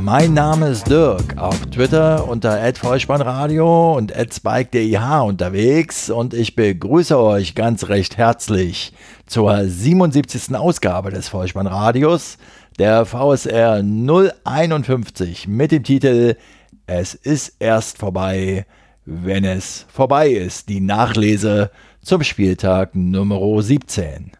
Mein Name ist Dirk, auf Twitter unter @vollspannradio und @spike_dih unterwegs und ich begrüße euch ganz recht herzlich zur 77. Ausgabe des Vollspannradios, der VSR 051 mit dem Titel Es ist erst vorbei, wenn es vorbei ist, die Nachlese zum Spieltag Nummer 17.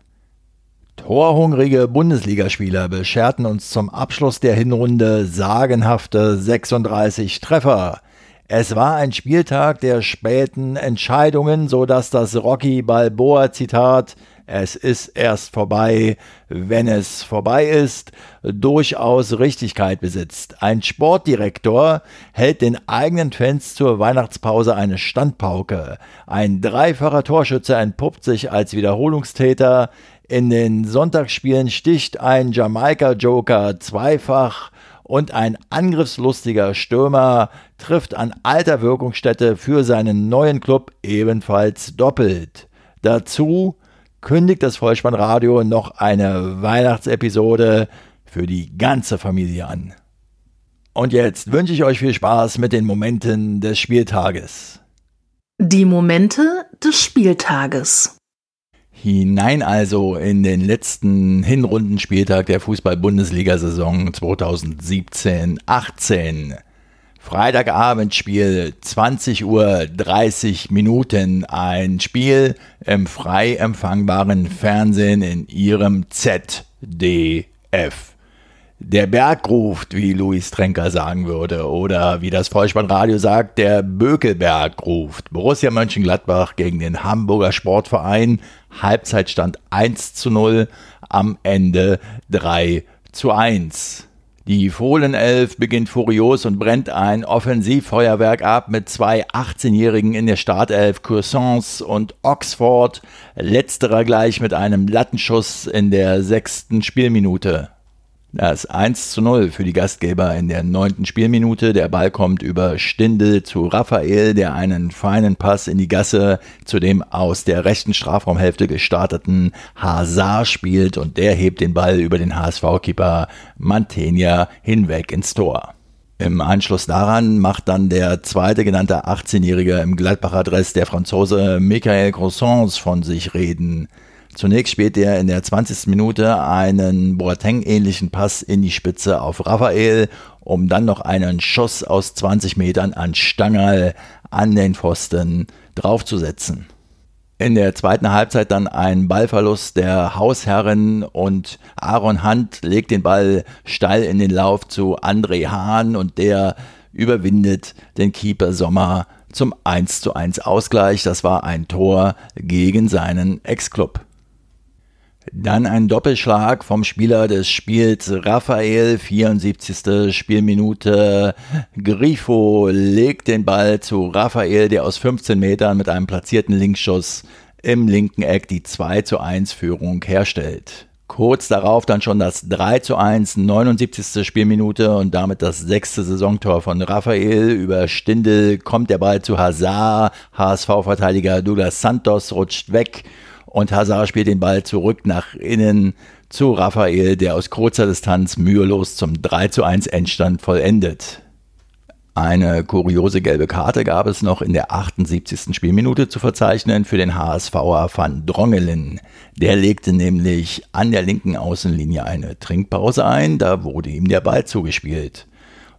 Torhungrige Bundesligaspieler bescherten uns zum Abschluss der Hinrunde sagenhafte 36 Treffer. Es war ein Spieltag der späten Entscheidungen, so dass das Rocky Balboa Zitat es ist erst vorbei, wenn es vorbei ist, durchaus Richtigkeit besitzt. Ein Sportdirektor hält den eigenen Fans zur Weihnachtspause eine Standpauke. Ein dreifacher Torschütze entpuppt sich als Wiederholungstäter. In den Sonntagsspielen sticht ein Jamaika-Joker zweifach und ein angriffslustiger Stürmer trifft an alter Wirkungsstätte für seinen neuen Club ebenfalls doppelt. Dazu kündigt das Vollspannradio noch eine Weihnachtsepisode für die ganze Familie an. Und jetzt wünsche ich euch viel Spaß mit den Momenten des Spieltages. Die Momente des Spieltages. Hinein also in den letzten Hinrundenspieltag der Fußball-Bundesliga-Saison 2017-18. Freitagabendspiel, 20 Uhr 30 Minuten. Ein Spiel im frei empfangbaren Fernsehen in Ihrem ZDF. Der Berg ruft, wie Luis Trenker sagen würde, oder wie das Vollspannradio sagt, der Bökelberg ruft. Borussia Mönchengladbach gegen den Hamburger Sportverein. Halbzeitstand 1 zu 0, am Ende 3 zu 1. Die Fohlenelf beginnt furios und brennt ein Offensivfeuerwerk ab mit zwei 18-Jährigen in der Startelf Cursons und Oxford, letzterer gleich mit einem Lattenschuss in der sechsten Spielminute. Das 1 zu 0 für die Gastgeber in der neunten Spielminute. Der Ball kommt über Stindel zu Raphael, der einen feinen Pass in die Gasse zu dem aus der rechten Strafraumhälfte gestarteten Hazard spielt und der hebt den Ball über den HSV-Keeper Mantegna hinweg ins Tor. Im Anschluss daran macht dann der zweite genannte 18-Jährige im Gladbacher Dress, der Franzose Michael Croissants, von sich reden. Zunächst spielt er in der 20. Minute einen Boateng-ähnlichen Pass in die Spitze auf Raphael, um dann noch einen Schuss aus 20 Metern an Stangerl an den Pfosten draufzusetzen. In der zweiten Halbzeit dann ein Ballverlust der Hausherren und Aaron Hunt legt den Ball steil in den Lauf zu André Hahn und der überwindet den Keeper Sommer zum 1 zu 1 Ausgleich. Das war ein Tor gegen seinen Ex-Club. Dann ein Doppelschlag vom Spieler des Spiels Raphael, 74. Spielminute. Grifo legt den Ball zu Raphael, der aus 15 Metern mit einem platzierten Linksschuss im linken Eck die 2 zu 1 Führung herstellt. Kurz darauf dann schon das 3 zu 1, 79. Spielminute und damit das sechste Saisontor von Raphael. Über Stindel kommt der Ball zu Hazard. HSV-Verteidiger Douglas Santos rutscht weg und Hazard spielt den Ball zurück nach innen zu Raphael, der aus kurzer Distanz mühelos zum 3 zu 1 Endstand vollendet. Eine kuriose gelbe Karte gab es noch in der 78. Spielminute zu verzeichnen für den HSVer van Drongelen. Der legte nämlich an der linken Außenlinie eine Trinkpause ein, da wurde ihm der Ball zugespielt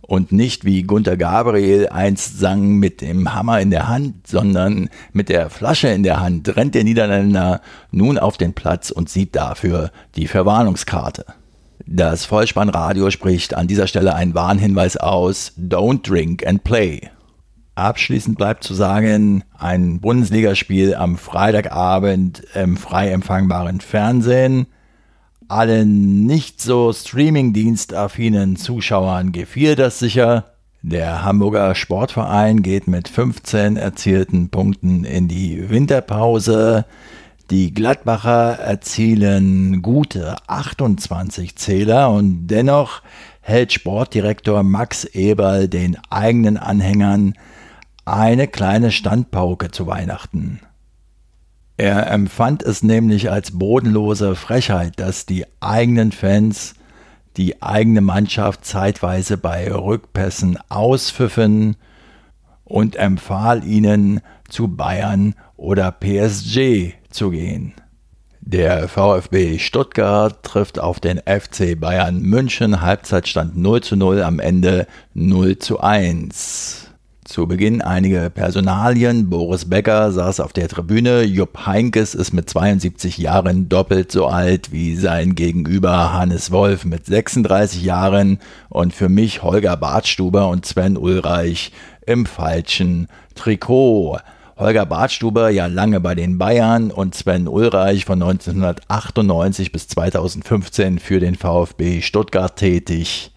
und nicht wie Gunther Gabriel einst sang mit dem Hammer in der Hand, sondern mit der Flasche in der Hand rennt der Niederländer nun auf den Platz und sieht dafür die Verwarnungskarte. Das Vollspannradio spricht an dieser Stelle einen Warnhinweis aus, Don't drink and play. Abschließend bleibt zu sagen, ein Bundesligaspiel am Freitagabend im frei empfangbaren Fernsehen allen nicht so Streaming-Dienst-affinen Zuschauern gefiel das sicher. Der Hamburger Sportverein geht mit 15 erzielten Punkten in die Winterpause. Die Gladbacher erzielen gute 28 Zähler und dennoch hält Sportdirektor Max Eberl den eigenen Anhängern eine kleine Standpauke zu Weihnachten. Er empfand es nämlich als bodenlose Frechheit, dass die eigenen Fans die eigene Mannschaft zeitweise bei Rückpässen auspfiffen und empfahl ihnen, zu Bayern oder PSG zu gehen. Der VfB Stuttgart trifft auf den FC Bayern München, Halbzeitstand 0 zu 0, am Ende 0 zu 1. Zu Beginn einige Personalien. Boris Becker saß auf der Tribüne. Jupp Heinkes ist mit 72 Jahren doppelt so alt wie sein Gegenüber Hannes Wolf mit 36 Jahren. Und für mich Holger Bartstuber und Sven Ulreich im falschen Trikot. Holger Bartstuber ja lange bei den Bayern und Sven Ulreich von 1998 bis 2015 für den VfB Stuttgart tätig,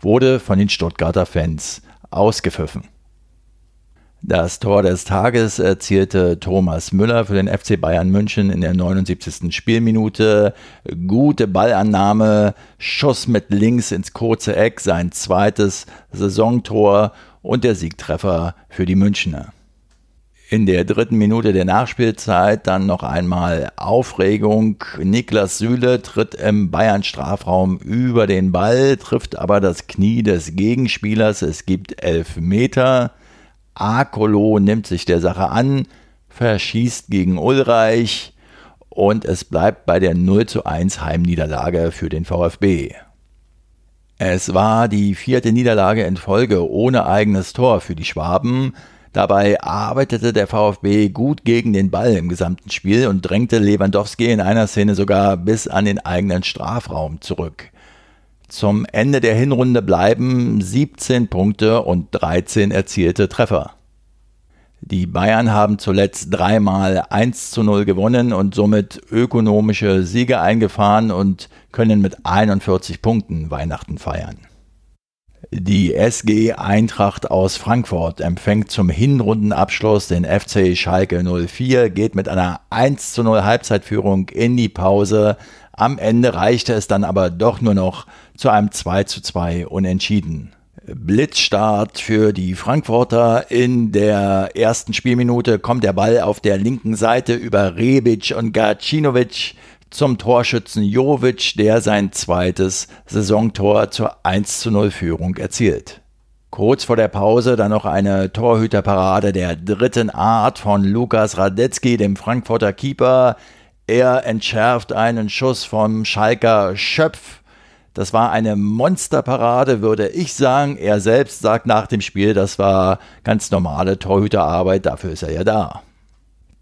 wurde von den Stuttgarter Fans ausgepfiffen. Das Tor des Tages erzielte Thomas Müller für den FC Bayern München in der 79. Spielminute. Gute Ballannahme, Schuss mit links ins kurze Eck, sein zweites Saisontor und der Siegtreffer für die Münchner. In der dritten Minute der Nachspielzeit dann noch einmal Aufregung. Niklas Süle tritt im Bayern-Strafraum über den Ball, trifft aber das Knie des Gegenspielers. Es gibt elf Meter. Akolo nimmt sich der Sache an, verschießt gegen Ulreich und es bleibt bei der 0 zu 1 Heimniederlage für den VfB. Es war die vierte Niederlage in Folge ohne eigenes Tor für die Schwaben. Dabei arbeitete der VfB gut gegen den Ball im gesamten Spiel und drängte Lewandowski in einer Szene sogar bis an den eigenen Strafraum zurück. Zum Ende der Hinrunde bleiben 17 Punkte und 13 erzielte Treffer. Die Bayern haben zuletzt dreimal 1 zu 0 gewonnen und somit ökonomische Siege eingefahren und können mit 41 Punkten Weihnachten feiern. Die SG Eintracht aus Frankfurt empfängt zum Hinrundenabschluss den FC Schalke 04, geht mit einer 1 zu 0 Halbzeitführung in die Pause. Am Ende reichte es dann aber doch nur noch zu einem 2 zu 2 Unentschieden. Blitzstart für die Frankfurter. In der ersten Spielminute kommt der Ball auf der linken Seite über Rebic und Gacinovic zum Torschützen Jovic, der sein zweites Saisontor zur 1 zu 0 Führung erzielt. Kurz vor der Pause dann noch eine Torhüterparade der dritten Art von Lukas Radetzky, dem Frankfurter Keeper. Er entschärft einen Schuss vom Schalker Schöpf das war eine Monsterparade, würde ich sagen. Er selbst sagt nach dem Spiel, das war ganz normale Torhüterarbeit, dafür ist er ja da.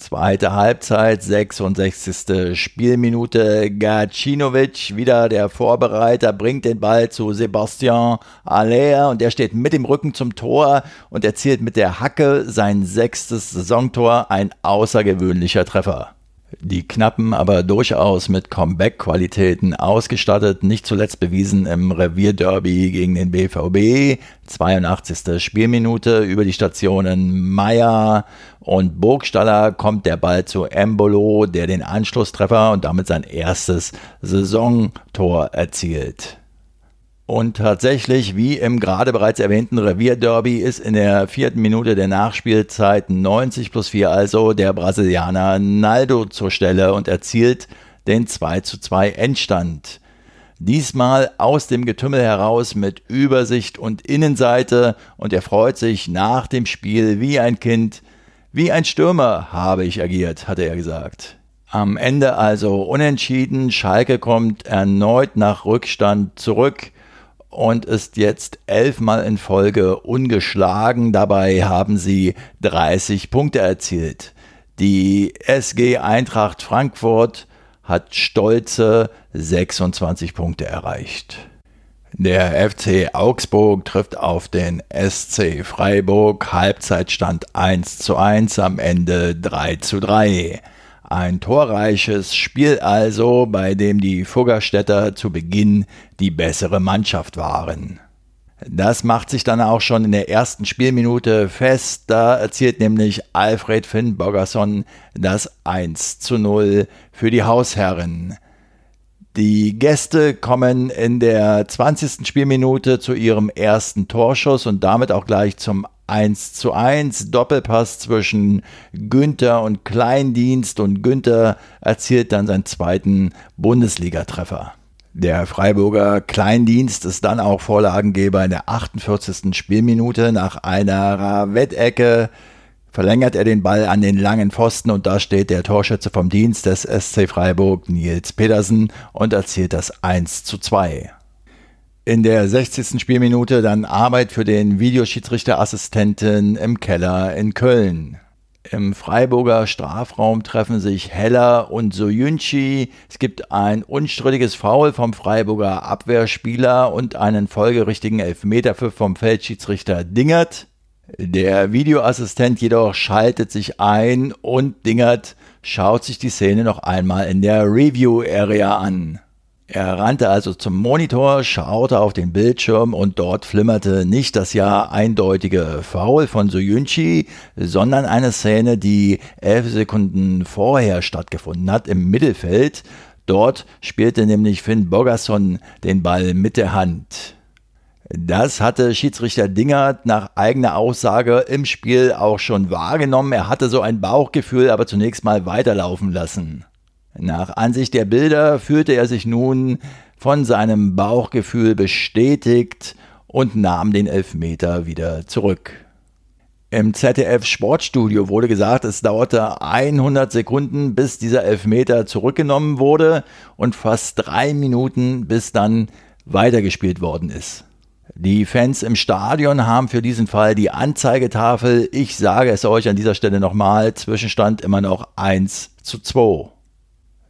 Zweite Halbzeit, 66. Spielminute. Gacinovic, wieder der Vorbereiter, bringt den Ball zu Sebastian Aller und der steht mit dem Rücken zum Tor und erzielt mit der Hacke sein sechstes Saisontor, ein außergewöhnlicher Treffer. Die Knappen aber durchaus mit Comeback-Qualitäten ausgestattet, nicht zuletzt bewiesen im Revierderby gegen den BVB. 82. Spielminute über die Stationen Meier und Burgstaller kommt der Ball zu Embolo, der den Anschlusstreffer und damit sein erstes Saisontor erzielt. Und tatsächlich, wie im gerade bereits erwähnten Revierderby, ist in der vierten Minute der Nachspielzeit 90 plus 4 also der Brasilianer Naldo zur Stelle und erzielt den 2 zu 2 Endstand. Diesmal aus dem Getümmel heraus mit Übersicht und Innenseite und er freut sich nach dem Spiel wie ein Kind. Wie ein Stürmer habe ich agiert, hatte er gesagt. Am Ende also unentschieden. Schalke kommt erneut nach Rückstand zurück und ist jetzt elfmal in Folge ungeschlagen. Dabei haben sie 30 Punkte erzielt. Die SG Eintracht Frankfurt hat stolze 26 Punkte erreicht. Der FC Augsburg trifft auf den SC Freiburg. Halbzeitstand 1 zu 1, am Ende 3 zu 3. Ein torreiches Spiel also, bei dem die Fuggerstädter zu Beginn die bessere Mannschaft waren. Das macht sich dann auch schon in der ersten Spielminute fest. Da erzielt nämlich Alfred Finn Bogerson das 1 zu 0 für die Hausherren. Die Gäste kommen in der 20. Spielminute zu ihrem ersten Torschuss und damit auch gleich zum 1 zu 1. Doppelpass zwischen Günther und Kleindienst und Günther erzielt dann seinen zweiten Bundesligatreffer. Der Freiburger Kleindienst ist dann auch Vorlagengeber in der 48. Spielminute nach einer Wettecke verlängert er den Ball an den langen Pfosten und da steht der Torschütze vom Dienst des SC Freiburg, Nils Pedersen, und erzielt das 1 zu 2. In der 60. Spielminute dann Arbeit für den Videoschiedsrichterassistenten im Keller in Köln. Im Freiburger Strafraum treffen sich Heller und Soyunchi. Es gibt ein unstrittiges Foul vom Freiburger Abwehrspieler und einen folgerichtigen Elfmeterpfiff vom Feldschiedsrichter Dingert. Der Videoassistent jedoch schaltet sich ein und Dingert schaut sich die Szene noch einmal in der Review-Area an. Er rannte also zum Monitor, schaute auf den Bildschirm und dort flimmerte nicht das ja eindeutige Foul von Soyunchi, sondern eine Szene, die elf Sekunden vorher stattgefunden hat im Mittelfeld. Dort spielte nämlich Finn Bogerson den Ball mit der Hand. Das hatte Schiedsrichter Dingert nach eigener Aussage im Spiel auch schon wahrgenommen. Er hatte so ein Bauchgefühl, aber zunächst mal weiterlaufen lassen. Nach Ansicht der Bilder fühlte er sich nun von seinem Bauchgefühl bestätigt und nahm den Elfmeter wieder zurück. Im ZDF Sportstudio wurde gesagt, es dauerte 100 Sekunden, bis dieser Elfmeter zurückgenommen wurde und fast drei Minuten, bis dann weitergespielt worden ist. Die Fans im Stadion haben für diesen Fall die Anzeigetafel. Ich sage es euch an dieser Stelle nochmal. Zwischenstand immer noch 1 zu 2.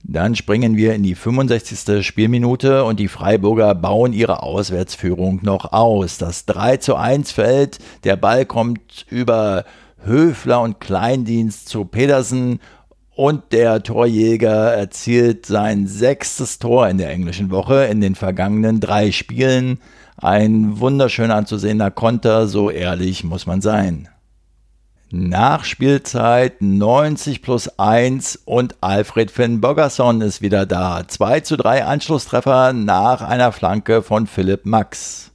Dann springen wir in die 65. Spielminute und die Freiburger bauen ihre Auswärtsführung noch aus. Das 3 zu 1 fällt, der Ball kommt über Höfler und Kleindienst zu Pedersen und der Torjäger erzielt sein sechstes Tor in der englischen Woche in den vergangenen drei Spielen. Ein wunderschön anzusehener Konter, so ehrlich muss man sein. Nachspielzeit 90 plus 1 und Alfred Finn Bogerson ist wieder da. 2 zu 3 Anschlusstreffer nach einer Flanke von Philipp Max.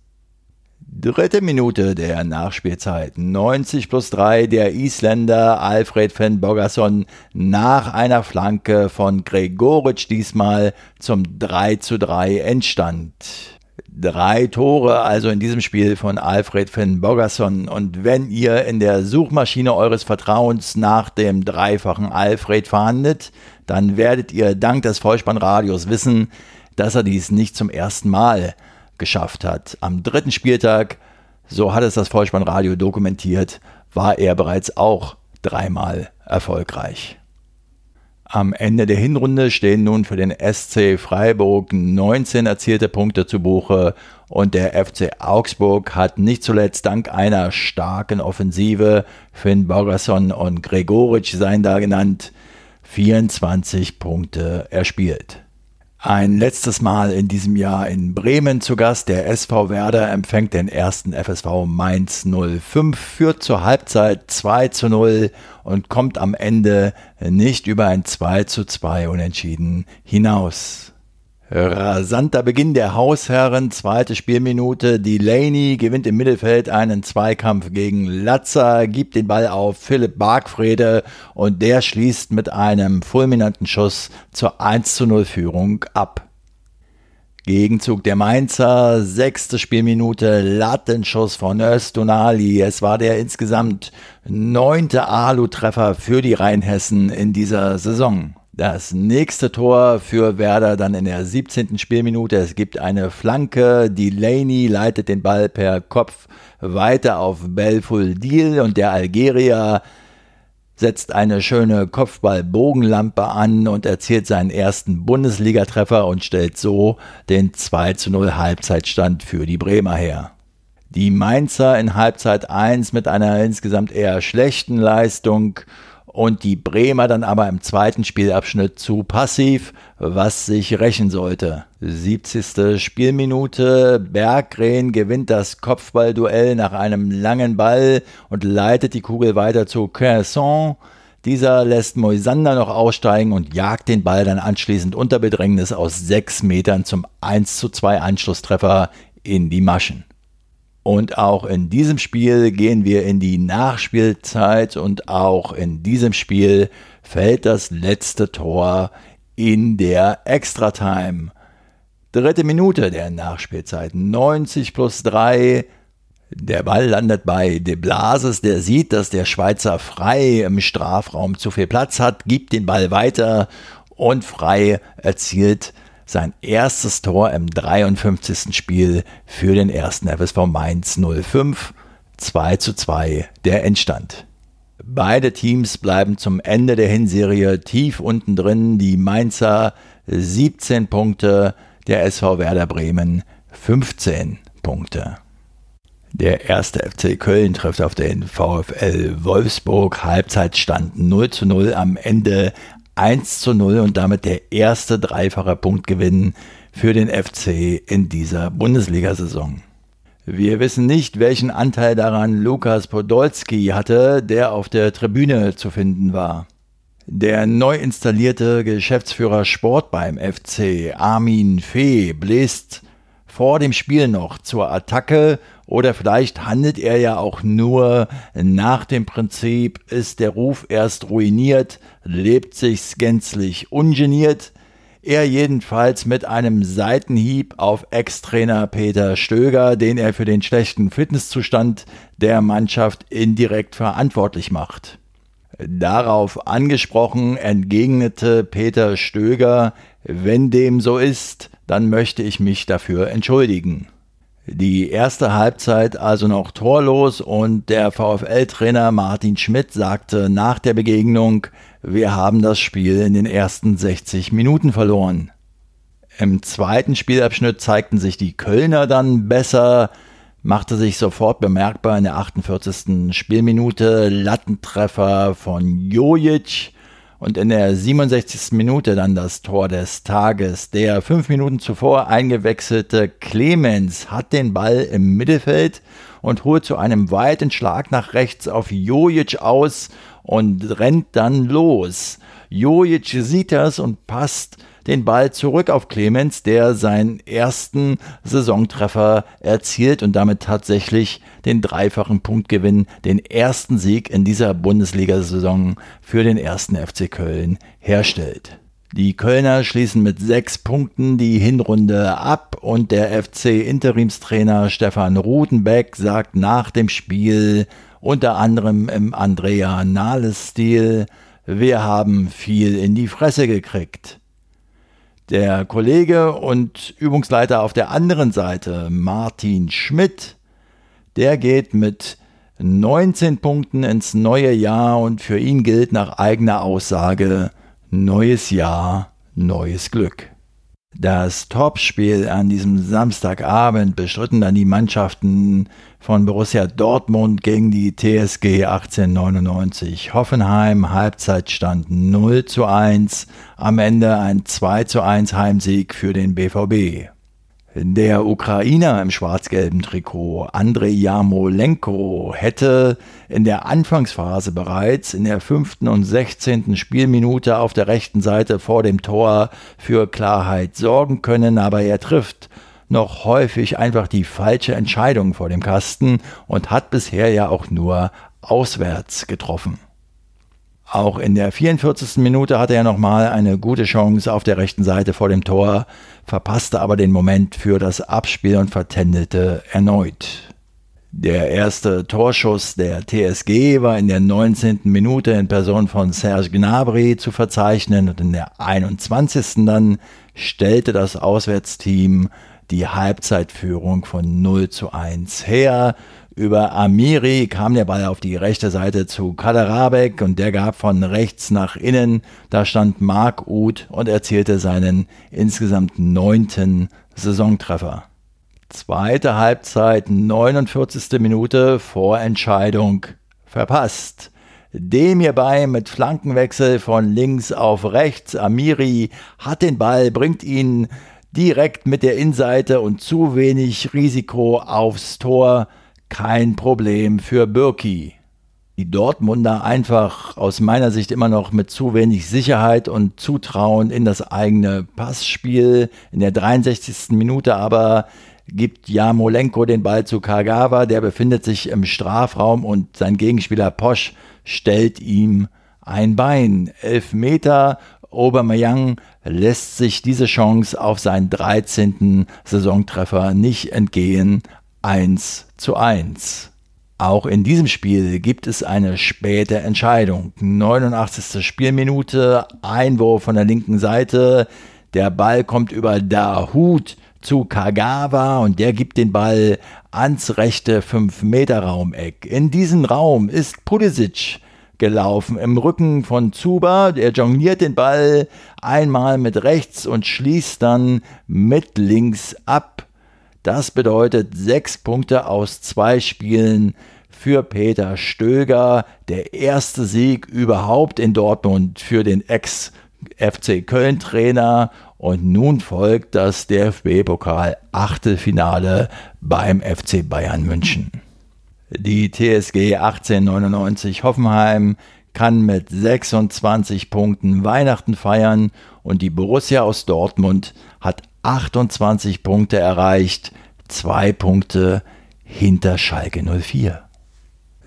Dritte Minute der Nachspielzeit. 90 plus 3 der Isländer Alfred Finn Bogerson nach einer Flanke von Gregoritsch diesmal zum 3 zu 3 Endstand. Drei Tore also in diesem Spiel von Alfred Finn Bogerson. Und wenn ihr in der Suchmaschine eures Vertrauens nach dem dreifachen Alfred fahndet, dann werdet ihr dank des Vollspannradios wissen, dass er dies nicht zum ersten Mal geschafft hat. Am dritten Spieltag, so hat es das Vollspannradio dokumentiert, war er bereits auch dreimal erfolgreich. Am Ende der Hinrunde stehen nun für den SC Freiburg 19 erzielte Punkte zu Buche und der FC Augsburg hat nicht zuletzt dank einer starken Offensive, Finn Borgerson und Gregoritsch seien da genannt, 24 Punkte erspielt. Ein letztes Mal in diesem Jahr in Bremen zu Gast. Der SV Werder empfängt den ersten FSV Mainz 05, führt zur Halbzeit 2 zu 0 und kommt am Ende nicht über ein 2 zu 2 unentschieden hinaus. Rasanter Beginn der Hausherren, zweite Spielminute. Delaney gewinnt im Mittelfeld einen Zweikampf gegen Latzer, gibt den Ball auf Philipp Bargfrede und der schließt mit einem fulminanten Schuss zur 1 zu 0 Führung ab. Gegenzug der Mainzer, sechste Spielminute, Lattenschuss von Östonali. Es war der insgesamt neunte Alu-Treffer für die Rheinhessen in dieser Saison. Das nächste Tor für Werder dann in der 17. Spielminute. Es gibt eine Flanke. Delaney leitet den Ball per Kopf weiter auf Belful Deal und der Algerier setzt eine schöne Kopfballbogenlampe an und erzielt seinen ersten Bundesligatreffer und stellt so den 2 zu 0 Halbzeitstand für die Bremer her. Die Mainzer in Halbzeit 1 mit einer insgesamt eher schlechten Leistung und die Bremer dann aber im zweiten Spielabschnitt zu passiv, was sich rächen sollte. 70. Spielminute, Berggren gewinnt das Kopfballduell nach einem langen Ball und leitet die Kugel weiter zu Quinson. Dieser lässt Moisander noch aussteigen und jagt den Ball dann anschließend unter Bedrängnis aus sechs Metern zum 1 zu 2 Anschlusstreffer in die Maschen. Und auch in diesem Spiel gehen wir in die Nachspielzeit und auch in diesem Spiel fällt das letzte Tor in der Extra-Time. Dritte Minute der Nachspielzeit, 90 plus 3. Der Ball landet bei De Blases, der sieht, dass der Schweizer frei im Strafraum zu viel Platz hat, gibt den Ball weiter und frei erzielt sein erstes Tor im 53. Spiel für den ersten FSV Mainz 05. 2 zu 2 der Endstand. Beide Teams bleiben zum Ende der Hinserie tief unten drin. Die Mainzer 17 Punkte, der SV Werder Bremen 15 Punkte. Der erste FC Köln trifft auf den VfL Wolfsburg. Halbzeitstand 0 zu 0 am Ende 1 zu 0 und damit der erste dreifache Punktgewinn für den FC in dieser Bundesliga-Saison. Wir wissen nicht, welchen Anteil daran Lukas Podolski hatte, der auf der Tribüne zu finden war. Der neu installierte Geschäftsführer Sport beim FC, Armin Fee, bläst vor dem Spiel noch zur Attacke oder vielleicht handelt er ja auch nur nach dem Prinzip, ist der Ruf erst ruiniert, lebt sich's gänzlich ungeniert. Er jedenfalls mit einem Seitenhieb auf Ex-Trainer Peter Stöger, den er für den schlechten Fitnesszustand der Mannschaft indirekt verantwortlich macht. Darauf angesprochen entgegnete Peter Stöger, wenn dem so ist, dann möchte ich mich dafür entschuldigen. Die erste Halbzeit also noch torlos und der VfL-Trainer Martin Schmidt sagte nach der Begegnung, wir haben das Spiel in den ersten 60 Minuten verloren. Im zweiten Spielabschnitt zeigten sich die Kölner dann besser, machte sich sofort bemerkbar in der 48. Spielminute Lattentreffer von Jojic und in der 67. Minute dann das Tor des Tages. Der fünf Minuten zuvor eingewechselte Clemens hat den Ball im Mittelfeld und holt zu einem weiten Schlag nach rechts auf Jojic aus und rennt dann los. Jojic sieht das und passt den Ball zurück auf Clemens, der seinen ersten Saisontreffer erzielt und damit tatsächlich den dreifachen Punktgewinn, den ersten Sieg in dieser Bundesliga-Saison für den ersten FC Köln herstellt. Die Kölner schließen mit sechs Punkten die Hinrunde ab und der FC-Interimstrainer Stefan Rutenbeck sagt nach dem Spiel unter anderem im Andrea Nahles-Stil, wir haben viel in die Fresse gekriegt. Der Kollege und Übungsleiter auf der anderen Seite, Martin Schmidt, der geht mit 19 Punkten ins neue Jahr und für ihn gilt nach eigener Aussage neues Jahr, neues Glück. Das Topspiel an diesem Samstagabend bestritten dann die Mannschaften von Borussia Dortmund gegen die TSG 1899. Hoffenheim Halbzeitstand 0 zu 1, am Ende ein 2 zu 1 Heimsieg für den BVB. Der Ukrainer im schwarz-gelben Trikot, Andrei Jarmolenko, hätte in der Anfangsphase bereits in der fünften und sechzehnten Spielminute auf der rechten Seite vor dem Tor für Klarheit sorgen können, aber er trifft noch häufig einfach die falsche Entscheidung vor dem Kasten und hat bisher ja auch nur auswärts getroffen. Auch in der 44. Minute hatte er nochmal eine gute Chance auf der rechten Seite vor dem Tor, verpasste aber den Moment für das Abspiel und vertändelte erneut. Der erste Torschuss der TSG war in der 19. Minute in Person von Serge Gnabry zu verzeichnen und in der 21. dann stellte das Auswärtsteam die Halbzeitführung von 0 zu 1 her. Über Amiri kam der Ball auf die rechte Seite zu Kaderabek und der gab von rechts nach innen. Da stand Marc Uth und erzielte seinen insgesamt neunten Saisontreffer. Zweite Halbzeit, 49. Minute, Vorentscheidung verpasst. dem hierbei mit Flankenwechsel von links auf rechts. Amiri hat den Ball, bringt ihn direkt mit der Innenseite und zu wenig Risiko aufs Tor. Kein Problem für Birki. Die Dortmunder einfach aus meiner Sicht immer noch mit zu wenig Sicherheit und Zutrauen in das eigene Passspiel. In der 63. Minute aber gibt Jamolenko den Ball zu Kagawa, der befindet sich im Strafraum und sein Gegenspieler Posch stellt ihm ein Bein. Elf Meter. Aubameyang lässt sich diese Chance auf seinen 13. Saisontreffer nicht entgehen. 1 zu 1. Auch in diesem Spiel gibt es eine späte Entscheidung. 89. Spielminute, Einwurf von der linken Seite. Der Ball kommt über Dahut zu Kagawa und der gibt den Ball ans rechte 5-Meter-Raumeck. In diesen Raum ist Pulisic gelaufen im Rücken von Zuba. Der jongliert den Ball einmal mit rechts und schließt dann mit links ab. Das bedeutet sechs Punkte aus zwei Spielen für Peter Stöger. Der erste Sieg überhaupt in Dortmund für den Ex-FC Köln-Trainer und nun folgt das DFB-Pokal Achtelfinale beim FC Bayern München. Die TSG 1899 Hoffenheim kann mit 26 Punkten Weihnachten feiern und die Borussia aus Dortmund hat 28 Punkte erreicht, zwei Punkte hinter Schalke 04.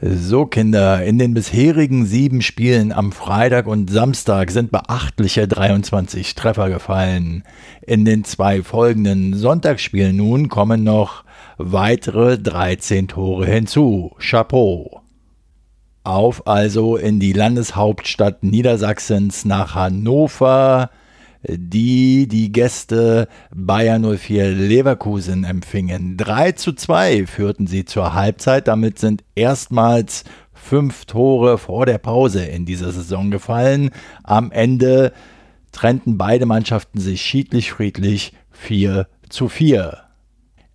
So, Kinder, in den bisherigen sieben Spielen am Freitag und Samstag sind beachtliche 23 Treffer gefallen. In den zwei folgenden Sonntagsspielen nun kommen noch weitere 13 Tore hinzu. Chapeau. Auf also in die Landeshauptstadt Niedersachsens nach Hannover die die Gäste Bayer 04 Leverkusen empfingen. 3 zu 2 führten sie zur Halbzeit. Damit sind erstmals fünf Tore vor der Pause in dieser Saison gefallen. Am Ende trennten beide Mannschaften sich schiedlich friedlich 4 zu 4.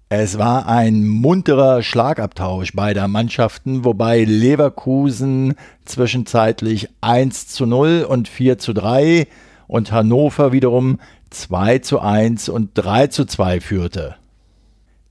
Es war ein munterer Schlagabtausch beider Mannschaften, wobei Leverkusen zwischenzeitlich 1 zu 0 und 4 zu 3 und Hannover wiederum 2 zu 1 und 3 zu 2 führte.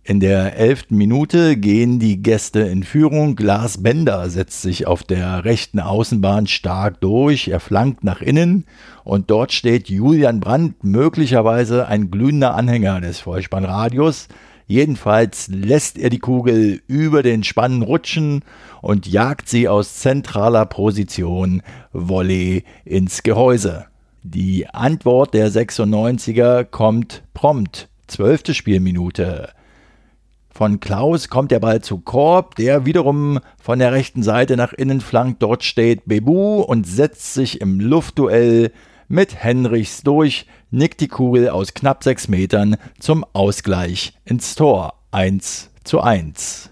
In der elften Minute gehen die Gäste in Führung. Lars Bender setzt sich auf der rechten Außenbahn stark durch. Er flankt nach innen und dort steht Julian Brandt, möglicherweise ein glühender Anhänger des Vollspannradios. Jedenfalls lässt er die Kugel über den Spann rutschen und jagt sie aus zentraler Position Volley ins Gehäuse. Die Antwort der 96er kommt prompt. Zwölfte Spielminute. Von Klaus kommt der Ball zu Korb, der wiederum von der rechten Seite nach innen flankt. Dort steht Bebu und setzt sich im Luftduell mit Henrichs durch, nickt die Kugel aus knapp sechs Metern zum Ausgleich ins Tor. 1 zu 1.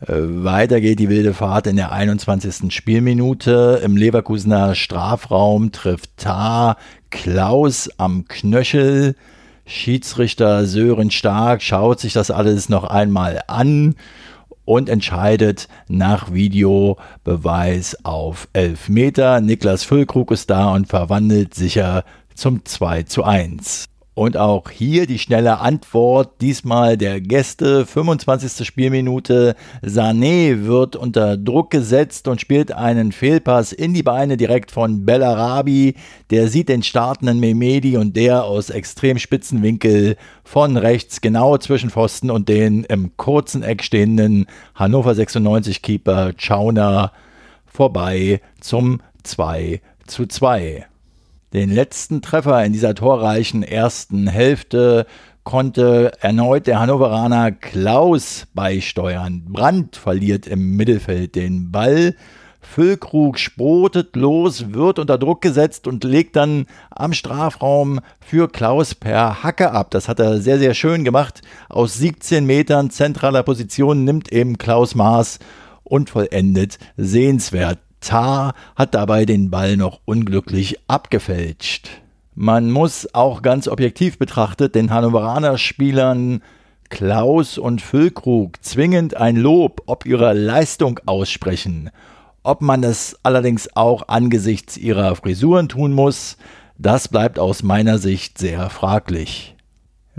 Äh, weiter geht die wilde Fahrt in der 21. Spielminute. Im Leverkusener Strafraum trifft Tar Klaus am Knöchel. Schiedsrichter Sören Stark schaut sich das alles noch einmal an und entscheidet nach Videobeweis auf 11 Meter. Niklas Füllkrug ist da und verwandelt sicher zum 2 zu 1. Und auch hier die schnelle Antwort, diesmal der Gäste, 25. Spielminute. Sané wird unter Druck gesetzt und spielt einen Fehlpass in die Beine direkt von Bellarabi. Der sieht den startenden Memedi und der aus extrem spitzen Winkel von rechts genau zwischen Pfosten und den im kurzen Eck stehenden Hannover 96 Keeper Chauner vorbei zum 2 zu 2. Den letzten Treffer in dieser torreichen ersten Hälfte konnte erneut der Hannoveraner Klaus beisteuern. Brandt verliert im Mittelfeld den Ball. Füllkrug spotet los, wird unter Druck gesetzt und legt dann am Strafraum für Klaus per Hacke ab. Das hat er sehr, sehr schön gemacht. Aus 17 Metern zentraler Position nimmt eben Klaus Maß und vollendet sehenswert Tar hat dabei den Ball noch unglücklich abgefälscht. Man muss auch ganz objektiv betrachtet den Hannoveraner Spielern Klaus und Füllkrug zwingend ein Lob ob ihrer Leistung aussprechen. Ob man es allerdings auch angesichts ihrer Frisuren tun muss, das bleibt aus meiner Sicht sehr fraglich.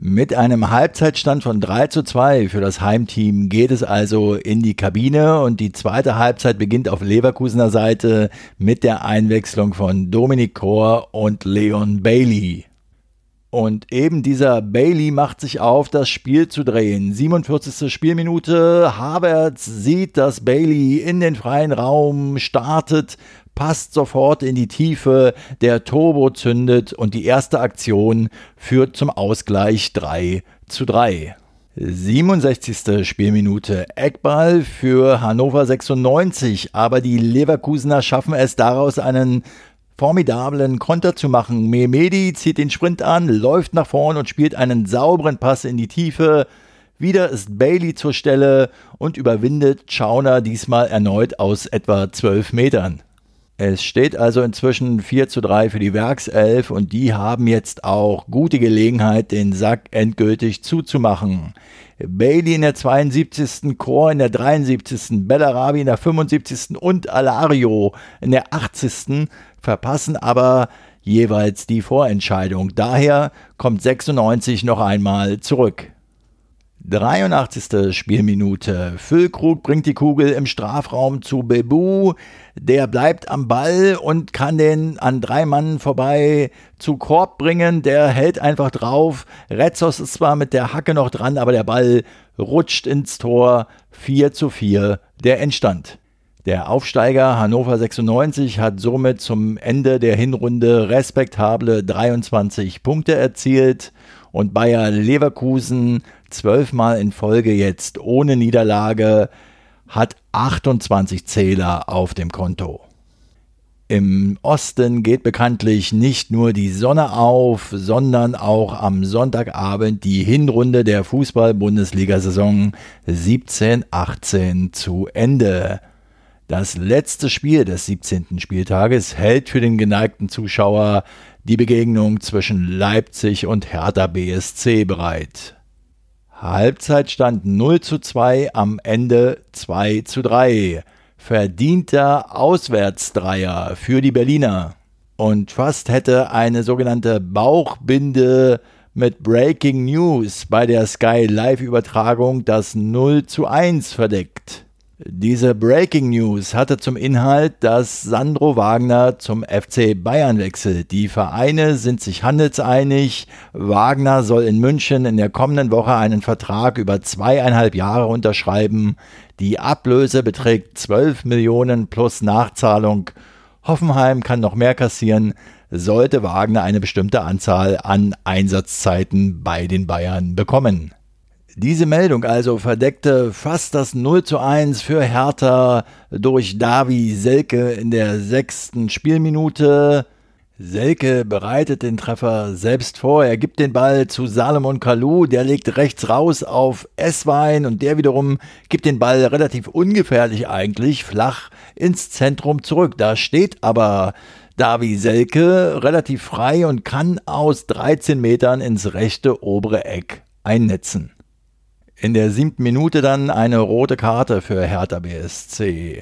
Mit einem Halbzeitstand von 3 zu 2 für das Heimteam geht es also in die Kabine und die zweite Halbzeit beginnt auf Leverkusener Seite mit der Einwechslung von Dominic Kor und Leon Bailey. Und eben dieser Bailey macht sich auf, das Spiel zu drehen. 47. Spielminute. Havertz sieht, dass Bailey in den freien Raum startet, passt sofort in die Tiefe, der Turbo zündet und die erste Aktion führt zum Ausgleich 3 zu 3. 67. Spielminute Eckball für Hannover 96, aber die Leverkusener schaffen es daraus einen formidablen Konter zu machen. Mehmedi zieht den Sprint an, läuft nach vorn und spielt einen sauberen Pass in die Tiefe. Wieder ist Bailey zur Stelle und überwindet Schauner diesmal erneut aus etwa 12 Metern. Es steht also inzwischen 4 zu 3 für die Werkself und die haben jetzt auch gute Gelegenheit, den Sack endgültig zuzumachen. Bailey in der 72., Chor in der 73., Bellarabi in der 75. und Alario in der 80 verpassen aber jeweils die Vorentscheidung. Daher kommt 96 noch einmal zurück. 83. Spielminute. Füllkrug bringt die Kugel im Strafraum zu Bebu. Der bleibt am Ball und kann den an drei Mann vorbei zu Korb bringen. Der hält einfach drauf. Retzos ist zwar mit der Hacke noch dran, aber der Ball rutscht ins Tor. 4 zu 4 der Endstand. Der Aufsteiger Hannover 96 hat somit zum Ende der Hinrunde respektable 23 Punkte erzielt und Bayer Leverkusen zwölfmal in Folge jetzt ohne Niederlage hat 28 Zähler auf dem Konto. Im Osten geht bekanntlich nicht nur die Sonne auf, sondern auch am Sonntagabend die Hinrunde der Fußball-Bundesliga-Saison 17-18 zu Ende. Das letzte Spiel des 17. Spieltages hält für den geneigten Zuschauer die Begegnung zwischen Leipzig und Hertha BSC bereit. Halbzeitstand 0 zu 2, am Ende 2 zu 3. Verdienter Auswärtsdreier für die Berliner. Und fast hätte eine sogenannte Bauchbinde mit Breaking News bei der Sky Live-Übertragung das 0 zu 1 verdeckt. Diese Breaking News hatte zum Inhalt, dass Sandro Wagner zum FC Bayern wechselt. Die Vereine sind sich handelseinig. Wagner soll in München in der kommenden Woche einen Vertrag über zweieinhalb Jahre unterschreiben. Die Ablöse beträgt 12 Millionen plus Nachzahlung. Hoffenheim kann noch mehr kassieren, sollte Wagner eine bestimmte Anzahl an Einsatzzeiten bei den Bayern bekommen. Diese Meldung also verdeckte fast das 0 zu 1 für Hertha durch Davi Selke in der sechsten Spielminute. Selke bereitet den Treffer selbst vor. Er gibt den Ball zu Salomon Kalou, der legt rechts raus auf Esswein und der wiederum gibt den Ball relativ ungefährlich eigentlich flach ins Zentrum zurück. Da steht aber Davi Selke relativ frei und kann aus 13 Metern ins rechte obere Eck einnetzen. In der siebten Minute dann eine rote Karte für Hertha BSC.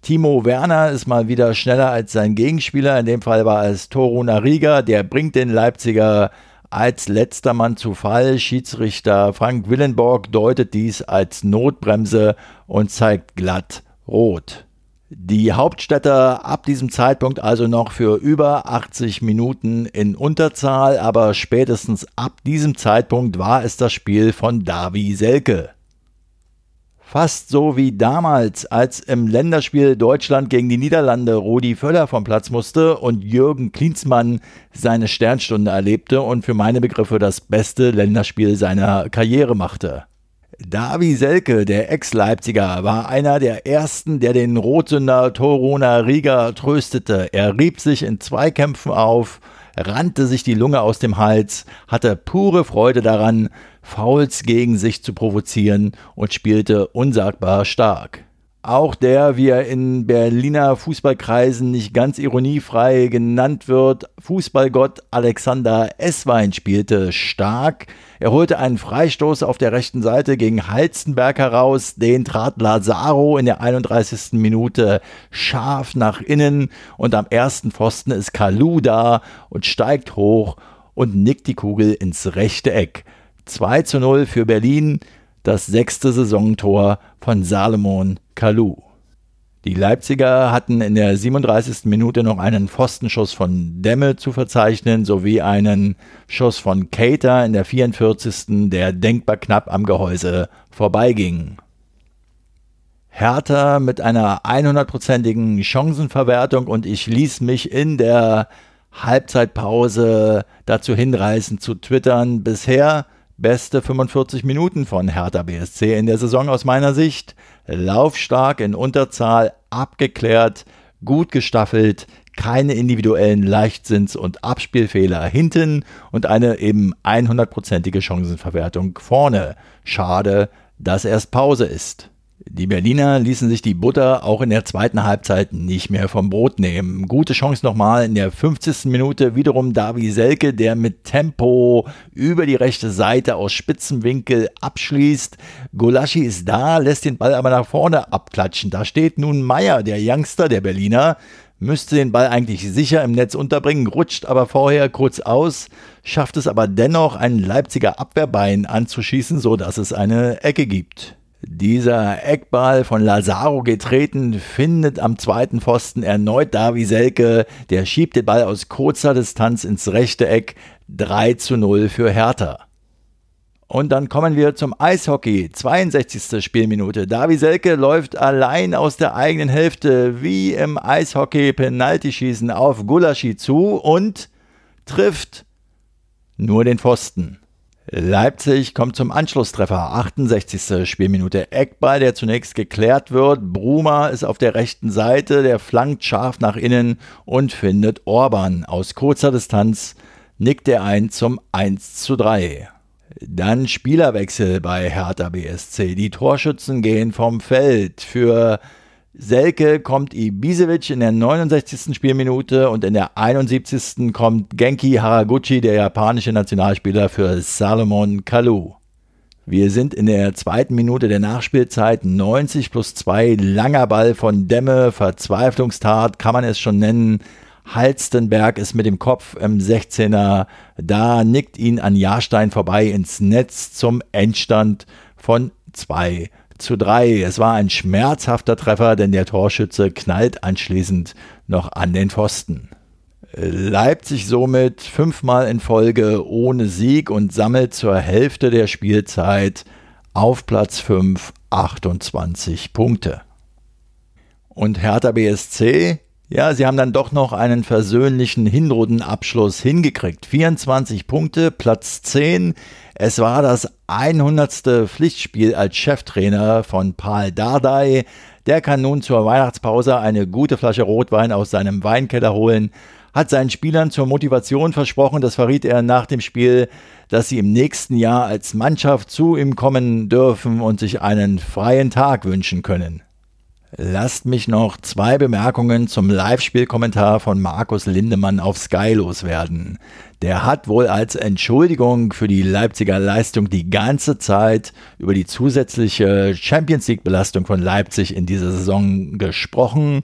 Timo Werner ist mal wieder schneller als sein Gegenspieler. In dem Fall war es Toru Nariga. Der bringt den Leipziger als letzter Mann zu Fall. Schiedsrichter Frank Willenborg deutet dies als Notbremse und zeigt glatt rot. Die Hauptstädter ab diesem Zeitpunkt also noch für über 80 Minuten in Unterzahl, aber spätestens ab diesem Zeitpunkt war es das Spiel von Davi Selke. Fast so wie damals, als im Länderspiel Deutschland gegen die Niederlande Rudi Völler vom Platz musste und Jürgen Klinsmann seine Sternstunde erlebte und für meine Begriffe das beste Länderspiel seiner Karriere machte. Davi Selke, der Ex-Leipziger, war einer der ersten, der den Rotsünder Toruna Riga tröstete. Er rieb sich in Zweikämpfen auf, rannte sich die Lunge aus dem Hals, hatte pure Freude daran, Fouls gegen sich zu provozieren und spielte unsagbar stark. Auch der, wie er in Berliner Fußballkreisen nicht ganz ironiefrei genannt wird, Fußballgott Alexander Esswein spielte stark. Er holte einen Freistoß auf der rechten Seite gegen Halzenberg heraus. Den trat Lazaro in der 31. Minute scharf nach innen und am ersten Pfosten ist Kalu da und steigt hoch und nickt die Kugel ins rechte Eck. 2 zu 0 für Berlin das sechste Saisontor von Salomon Kalou. Die Leipziger hatten in der 37. Minute noch einen Pfostenschuss von Demme zu verzeichnen, sowie einen Schuss von Cater in der 44. der denkbar knapp am Gehäuse vorbeiging. Hertha mit einer 100%igen Chancenverwertung und ich ließ mich in der Halbzeitpause dazu hinreißen zu twittern. Bisher Beste 45 Minuten von Hertha BSC in der Saison aus meiner Sicht. Laufstark in Unterzahl, abgeklärt, gut gestaffelt, keine individuellen Leichtsinns- und Abspielfehler hinten und eine eben 100%ige Chancenverwertung vorne. Schade, dass erst Pause ist. Die Berliner ließen sich die Butter auch in der zweiten Halbzeit nicht mehr vom Brot nehmen. Gute Chance nochmal in der 50. Minute wiederum Davi Selke, der mit Tempo über die rechte Seite aus Spitzenwinkel abschließt. Golaschi ist da, lässt den Ball aber nach vorne abklatschen. Da steht nun Meier, der Youngster der Berliner, müsste den Ball eigentlich sicher im Netz unterbringen, rutscht aber vorher kurz aus, schafft es aber dennoch, ein Leipziger Abwehrbein anzuschießen, so dass es eine Ecke gibt. Dieser Eckball von Lazaro getreten, findet am zweiten Pfosten erneut Davi Selke. Der schiebt den Ball aus kurzer Distanz ins rechte Eck. 3 zu 0 für Hertha. Und dann kommen wir zum Eishockey. 62. Spielminute. Davi Selke läuft allein aus der eigenen Hälfte wie im Eishockey Penaltyschießen auf Gulaschi zu und trifft nur den Pfosten. Leipzig kommt zum Anschlusstreffer. 68. Spielminute Eckball, der zunächst geklärt wird. Bruma ist auf der rechten Seite, der flankt scharf nach innen und findet Orban. Aus kurzer Distanz nickt er ein zum 1 zu 3. Dann Spielerwechsel bei Hertha BSC. Die Torschützen gehen vom Feld. Für Selke kommt Ibisevic in der 69. Spielminute und in der 71. kommt Genki Haraguchi, der japanische Nationalspieler für Salomon Kalou. Wir sind in der zweiten Minute der Nachspielzeit 90 plus 2, langer Ball von Demme, Verzweiflungstat kann man es schon nennen. Halstenberg ist mit dem Kopf im 16er, da nickt ihn an Jahrstein vorbei ins Netz zum Endstand von 2 zu 3. Es war ein schmerzhafter Treffer, denn der Torschütze knallt anschließend noch an den Pfosten. Leipzig somit fünfmal in Folge ohne Sieg und sammelt zur Hälfte der Spielzeit auf Platz 5 28 Punkte. Und Hertha BSC, ja, sie haben dann doch noch einen versöhnlichen Hinrundenabschluss hingekriegt. 24 Punkte, Platz 10 es war das 100. Pflichtspiel als Cheftrainer von Paul Dardai. Der kann nun zur Weihnachtspause eine gute Flasche Rotwein aus seinem Weinkeller holen, hat seinen Spielern zur Motivation versprochen, das verriet er nach dem Spiel, dass sie im nächsten Jahr als Mannschaft zu ihm kommen dürfen und sich einen freien Tag wünschen können. Lasst mich noch zwei Bemerkungen zum Live-Spielkommentar von Markus Lindemann auf Sky loswerden. Der hat wohl als Entschuldigung für die Leipziger Leistung die ganze Zeit über die zusätzliche Champions League-Belastung von Leipzig in dieser Saison gesprochen.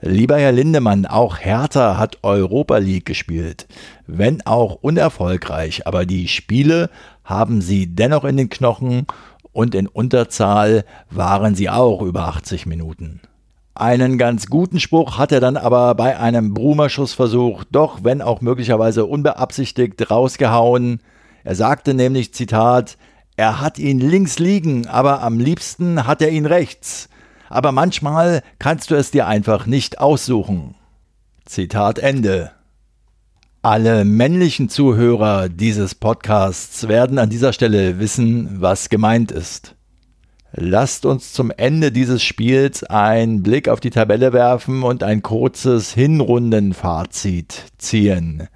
Lieber Herr Lindemann, auch Hertha hat Europa League gespielt. Wenn auch unerfolgreich, aber die Spiele haben sie dennoch in den Knochen und in Unterzahl waren sie auch über 80 Minuten. Einen ganz guten Spruch hat er dann aber bei einem Brumer-Schussversuch doch, wenn auch möglicherweise unbeabsichtigt, rausgehauen. Er sagte nämlich, Zitat, er hat ihn links liegen, aber am liebsten hat er ihn rechts. Aber manchmal kannst du es dir einfach nicht aussuchen. Zitat Ende. Alle männlichen Zuhörer dieses Podcasts werden an dieser Stelle wissen, was gemeint ist. Lasst uns zum Ende dieses Spiels einen Blick auf die Tabelle werfen und ein kurzes Hinrundenfazit ziehen.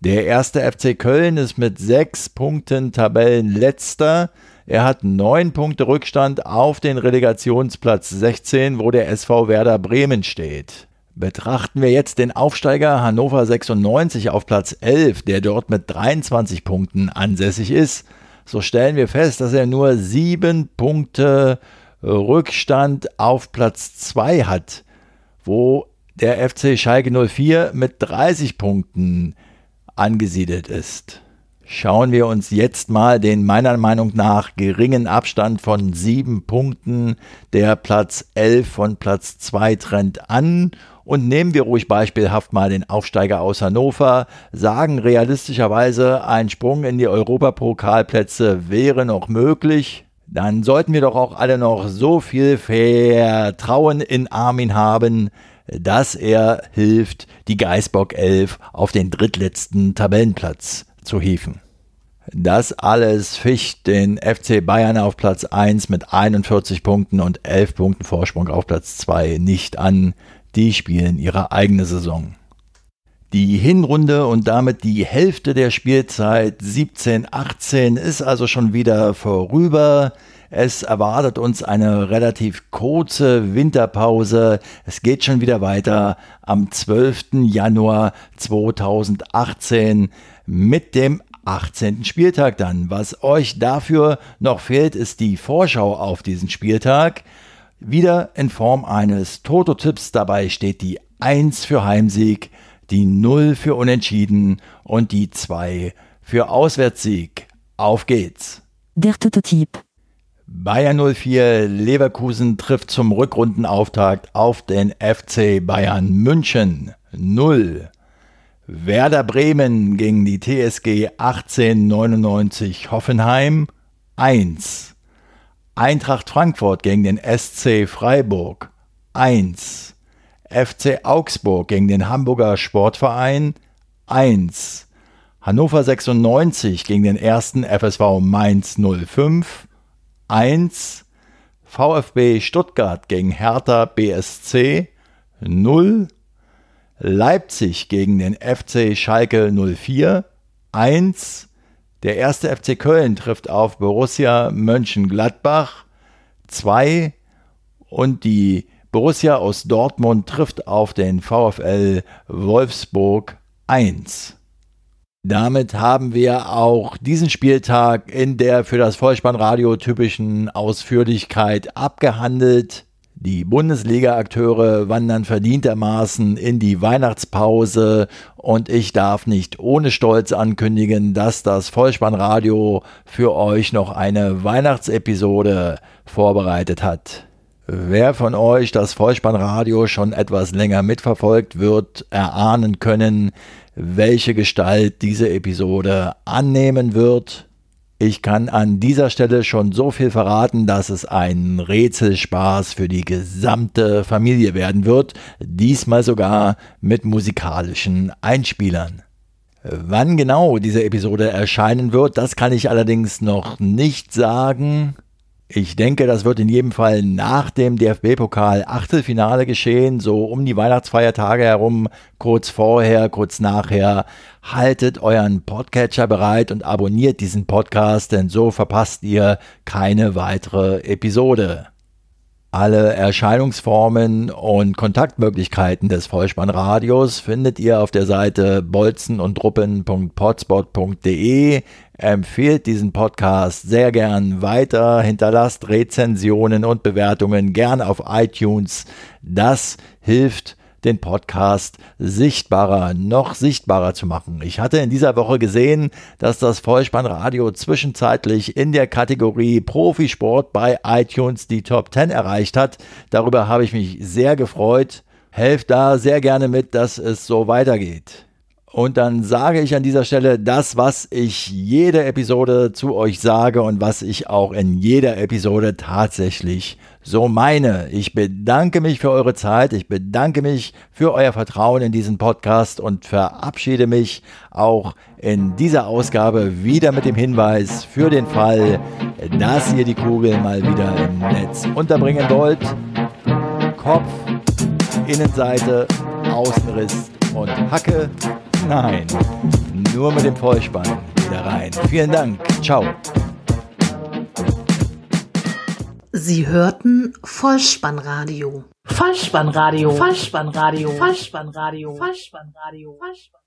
Der erste FC Köln ist mit sechs Punkten Tabellenletzter. Er hat neun Punkte Rückstand auf den Relegationsplatz 16, wo der SV Werder Bremen steht. Betrachten wir jetzt den Aufsteiger Hannover 96 auf Platz 11, der dort mit 23 Punkten ansässig ist, so stellen wir fest, dass er nur sieben Punkte Rückstand auf Platz 2 hat, wo der FC Schalke 04 mit 30 Punkten angesiedelt ist. Schauen wir uns jetzt mal den meiner Meinung nach geringen Abstand von sieben Punkten der Platz 11 von Platz 2 trennt an und nehmen wir ruhig beispielhaft mal den Aufsteiger aus Hannover, sagen realistischerweise, ein Sprung in die Europapokalplätze wäre noch möglich. Dann sollten wir doch auch alle noch so viel Vertrauen in Armin haben, dass er hilft, die Geisbock 11 auf den drittletzten Tabellenplatz zu hieven. Das alles ficht den FC Bayern auf Platz 1 mit 41 Punkten und 11 Punkten Vorsprung auf Platz 2 nicht an. Die spielen ihre eigene Saison. Die Hinrunde und damit die Hälfte der Spielzeit 17-18 ist also schon wieder vorüber. Es erwartet uns eine relativ kurze Winterpause. Es geht schon wieder weiter am 12. Januar 2018 mit dem 18. Spieltag dann. Was euch dafür noch fehlt, ist die Vorschau auf diesen Spieltag. Wieder in Form eines Toto-Tipps. Dabei steht die 1 für Heimsieg, die 0 für Unentschieden und die 2 für Auswärtssieg. Auf geht's. Der Toto-Tipp. Bayern 04 Leverkusen trifft zum Rückrundenauftakt auf den FC Bayern München 0. Werder Bremen gegen die TSG 1899 Hoffenheim 1. Eintracht Frankfurt gegen den SC Freiburg 1. FC Augsburg gegen den Hamburger Sportverein 1. Hannover 96 gegen den ersten FSV Mainz 05 1. VfB Stuttgart gegen Hertha BSC 0. Leipzig gegen den FC Schalke 04 1. Der erste FC Köln trifft auf Borussia Mönchengladbach 2. Und die Borussia aus Dortmund trifft auf den VfL Wolfsburg 1. Damit haben wir auch diesen Spieltag in der für das Vollspannradio typischen Ausführlichkeit abgehandelt. Die Bundesliga-Akteure wandern verdientermaßen in die Weihnachtspause und ich darf nicht ohne Stolz ankündigen, dass das Vollspannradio für euch noch eine Weihnachtsepisode vorbereitet hat. Wer von euch das Vollspannradio schon etwas länger mitverfolgt, wird erahnen können, welche Gestalt diese Episode annehmen wird. Ich kann an dieser Stelle schon so viel verraten, dass es ein Rätselspaß für die gesamte Familie werden wird, diesmal sogar mit musikalischen Einspielern. Wann genau diese Episode erscheinen wird, das kann ich allerdings noch nicht sagen. Ich denke, das wird in jedem Fall nach dem DFB-Pokal Achtelfinale geschehen, so um die Weihnachtsfeiertage herum, kurz vorher, kurz nachher. Haltet euren Podcatcher bereit und abonniert diesen Podcast, denn so verpasst ihr keine weitere Episode. Alle Erscheinungsformen und Kontaktmöglichkeiten des Vollspannradios findet ihr auf der Seite bolzenundruppen.potspot.de. Empfehlt diesen Podcast sehr gern weiter, hinterlasst Rezensionen und Bewertungen gern auf iTunes. Das hilft den Podcast sichtbarer, noch sichtbarer zu machen. Ich hatte in dieser Woche gesehen, dass das Vollspannradio zwischenzeitlich in der Kategorie Profisport bei iTunes die Top 10 erreicht hat. Darüber habe ich mich sehr gefreut. Helft da sehr gerne mit, dass es so weitergeht. Und dann sage ich an dieser Stelle das, was ich jede Episode zu euch sage und was ich auch in jeder Episode tatsächlich so meine. Ich bedanke mich für eure Zeit, ich bedanke mich für euer Vertrauen in diesen Podcast und verabschiede mich auch in dieser Ausgabe wieder mit dem Hinweis für den Fall, dass ihr die Kugel mal wieder im Netz unterbringen wollt. Kopf, Innenseite, Außenriss und Hacke Nein, nur mit dem Vollspann wieder rein. Vielen Dank. Ciao. Sie hörten Vollspannradio. Vollspannradio. Vollspannradio. Vollspannradio. Vollspannradio. Vollspannradio.